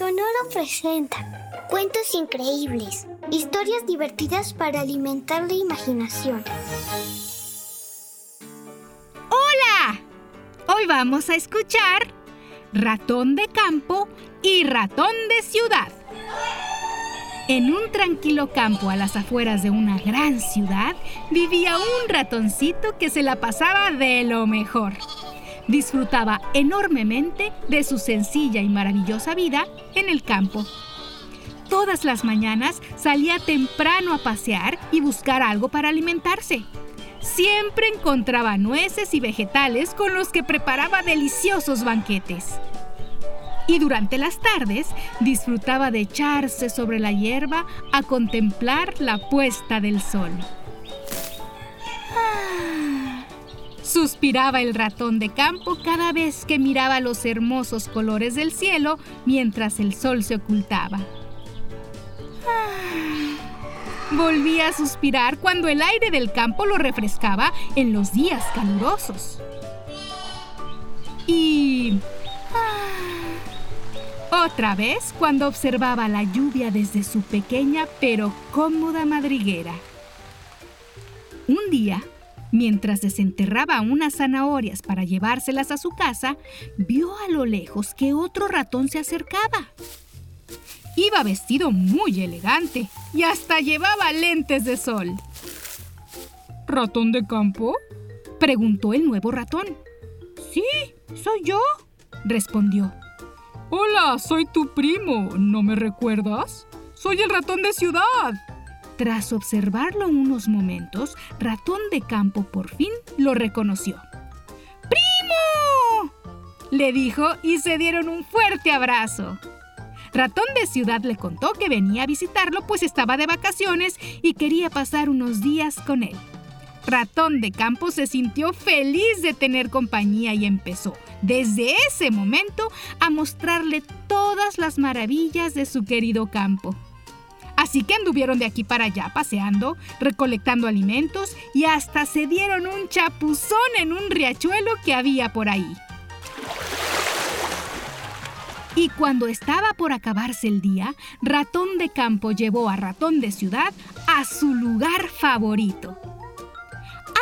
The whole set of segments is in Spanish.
Sonoro presenta cuentos increíbles, historias divertidas para alimentar la imaginación. ¡Hola! Hoy vamos a escuchar Ratón de campo y Ratón de ciudad. En un tranquilo campo a las afueras de una gran ciudad vivía un ratoncito que se la pasaba de lo mejor disfrutaba enormemente de su sencilla y maravillosa vida en el campo. Todas las mañanas salía temprano a pasear y buscar algo para alimentarse. Siempre encontraba nueces y vegetales con los que preparaba deliciosos banquetes. Y durante las tardes disfrutaba de echarse sobre la hierba a contemplar la puesta del sol. Suspiraba el ratón de campo cada vez que miraba los hermosos colores del cielo mientras el sol se ocultaba. Ah. Volvía a suspirar cuando el aire del campo lo refrescaba en los días calurosos. Y... Ah, otra vez cuando observaba la lluvia desde su pequeña pero cómoda madriguera. Un día, Mientras desenterraba unas zanahorias para llevárselas a su casa, vio a lo lejos que otro ratón se acercaba. Iba vestido muy elegante y hasta llevaba lentes de sol. ¿Ratón de campo? preguntó el nuevo ratón. Sí, soy yo, respondió. Hola, soy tu primo, ¿no me recuerdas? Soy el ratón de ciudad. Tras observarlo unos momentos, Ratón de Campo por fin lo reconoció. ¡Primo! le dijo y se dieron un fuerte abrazo. Ratón de Ciudad le contó que venía a visitarlo pues estaba de vacaciones y quería pasar unos días con él. Ratón de Campo se sintió feliz de tener compañía y empezó, desde ese momento, a mostrarle todas las maravillas de su querido campo. Así que anduvieron de aquí para allá paseando, recolectando alimentos y hasta se dieron un chapuzón en un riachuelo que había por ahí. Y cuando estaba por acabarse el día, Ratón de Campo llevó a Ratón de Ciudad a su lugar favorito.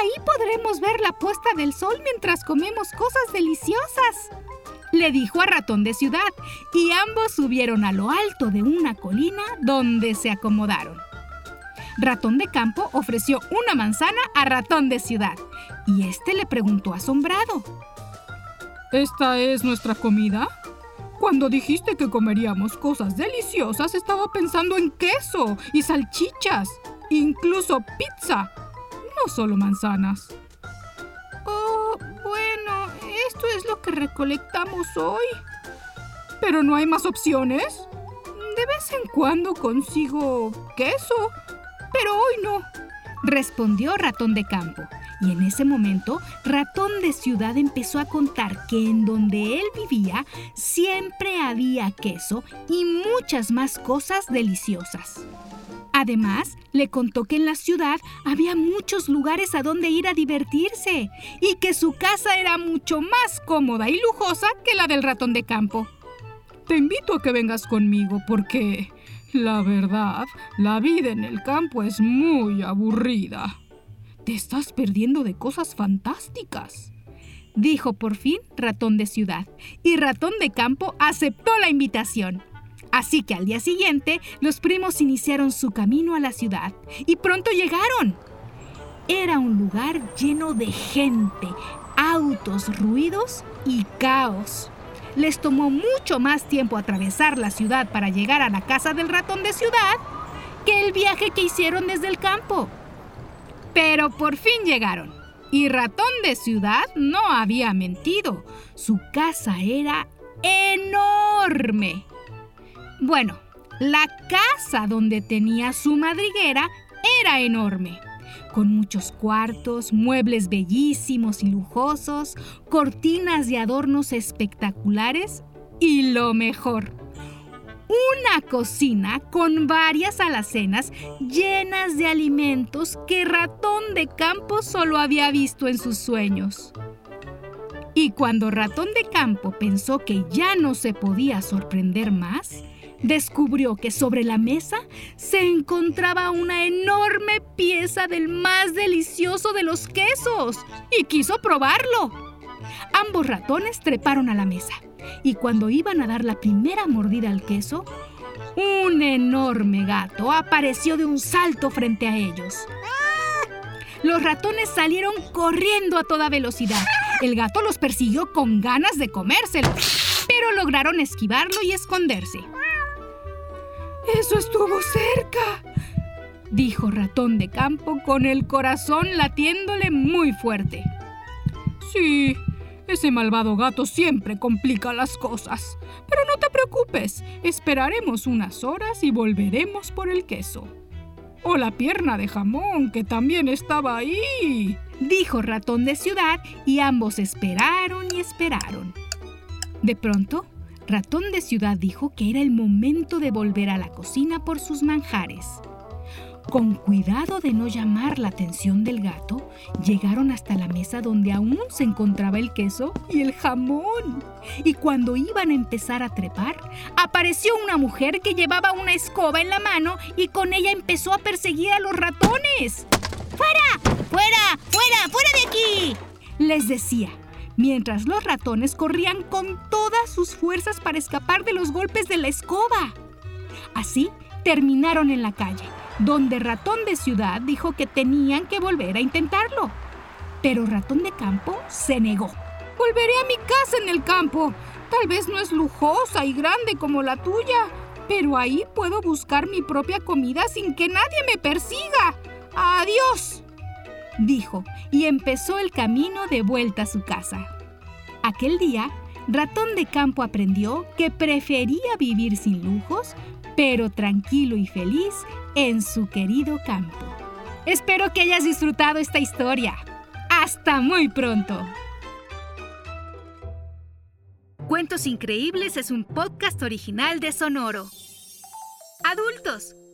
Ahí podremos ver la puesta del sol mientras comemos cosas deliciosas, le dijo a Ratón de Ciudad, y ambos subieron a lo alto de una colina donde se acomodaron. Ratón de Campo ofreció una manzana a Ratón de Ciudad, y este le preguntó asombrado. ¿Esta es nuestra comida? Cuando dijiste que comeríamos cosas deliciosas, estaba pensando en queso y salchichas, incluso pizza, no solo manzanas. Esto es lo que recolectamos hoy. ¿Pero no hay más opciones? De vez en cuando consigo queso, pero hoy no, respondió Ratón de Campo. Y en ese momento, Ratón de Ciudad empezó a contar que en donde él vivía siempre había queso y muchas más cosas deliciosas. Además, le contó que en la ciudad había muchos lugares a donde ir a divertirse y que su casa era mucho más cómoda y lujosa que la del ratón de campo. Te invito a que vengas conmigo porque, la verdad, la vida en el campo es muy aburrida. Te estás perdiendo de cosas fantásticas dijo por fin ratón de ciudad, y ratón de campo aceptó la invitación. Así que al día siguiente, los primos iniciaron su camino a la ciudad y pronto llegaron. Era un lugar lleno de gente, autos, ruidos y caos. Les tomó mucho más tiempo atravesar la ciudad para llegar a la casa del ratón de ciudad que el viaje que hicieron desde el campo. Pero por fin llegaron. Y Ratón de Ciudad no había mentido. Su casa era enorme. Bueno, la casa donde tenía su madriguera era enorme, con muchos cuartos, muebles bellísimos y lujosos, cortinas y adornos espectaculares y lo mejor, una cocina con varias alacenas llenas de alimentos que Ratón de Campo solo había visto en sus sueños. Y cuando Ratón de Campo pensó que ya no se podía sorprender más, descubrió que sobre la mesa se encontraba una enorme pieza del más delicioso de los quesos y quiso probarlo. Ambos ratones treparon a la mesa y cuando iban a dar la primera mordida al queso, un enorme gato apareció de un salto frente a ellos. Los ratones salieron corriendo a toda velocidad. El gato los persiguió con ganas de comérselo, pero lograron esquivarlo y esconderse. Eso estuvo cerca, dijo Ratón de Campo con el corazón latiéndole muy fuerte. Sí, ese malvado gato siempre complica las cosas. Pero no te preocupes, esperaremos unas horas y volveremos por el queso. O la pierna de jamón, que también estaba ahí, dijo Ratón de Ciudad, y ambos esperaron y esperaron. De pronto, Ratón de Ciudad dijo que era el momento de volver a la cocina por sus manjares. Con cuidado de no llamar la atención del gato, llegaron hasta la mesa donde aún se encontraba el queso y el jamón. Y cuando iban a empezar a trepar, apareció una mujer que llevaba una escoba en la mano y con ella empezó a perseguir a los ratones. ¡Fuera! ¡Fuera! ¡Fuera! ¡Fuera de aquí! Les decía, mientras los ratones corrían con todas sus fuerzas para escapar de los golpes de la escoba. Así terminaron en la calle donde Ratón de Ciudad dijo que tenían que volver a intentarlo. Pero Ratón de Campo se negó. Volveré a mi casa en el campo. Tal vez no es lujosa y grande como la tuya, pero ahí puedo buscar mi propia comida sin que nadie me persiga. Adiós, dijo, y empezó el camino de vuelta a su casa. Aquel día, Ratón de Campo aprendió que prefería vivir sin lujos, pero tranquilo y feliz en su querido campo. Espero que hayas disfrutado esta historia. Hasta muy pronto. Cuentos Increíbles es un podcast original de Sonoro. Adultos,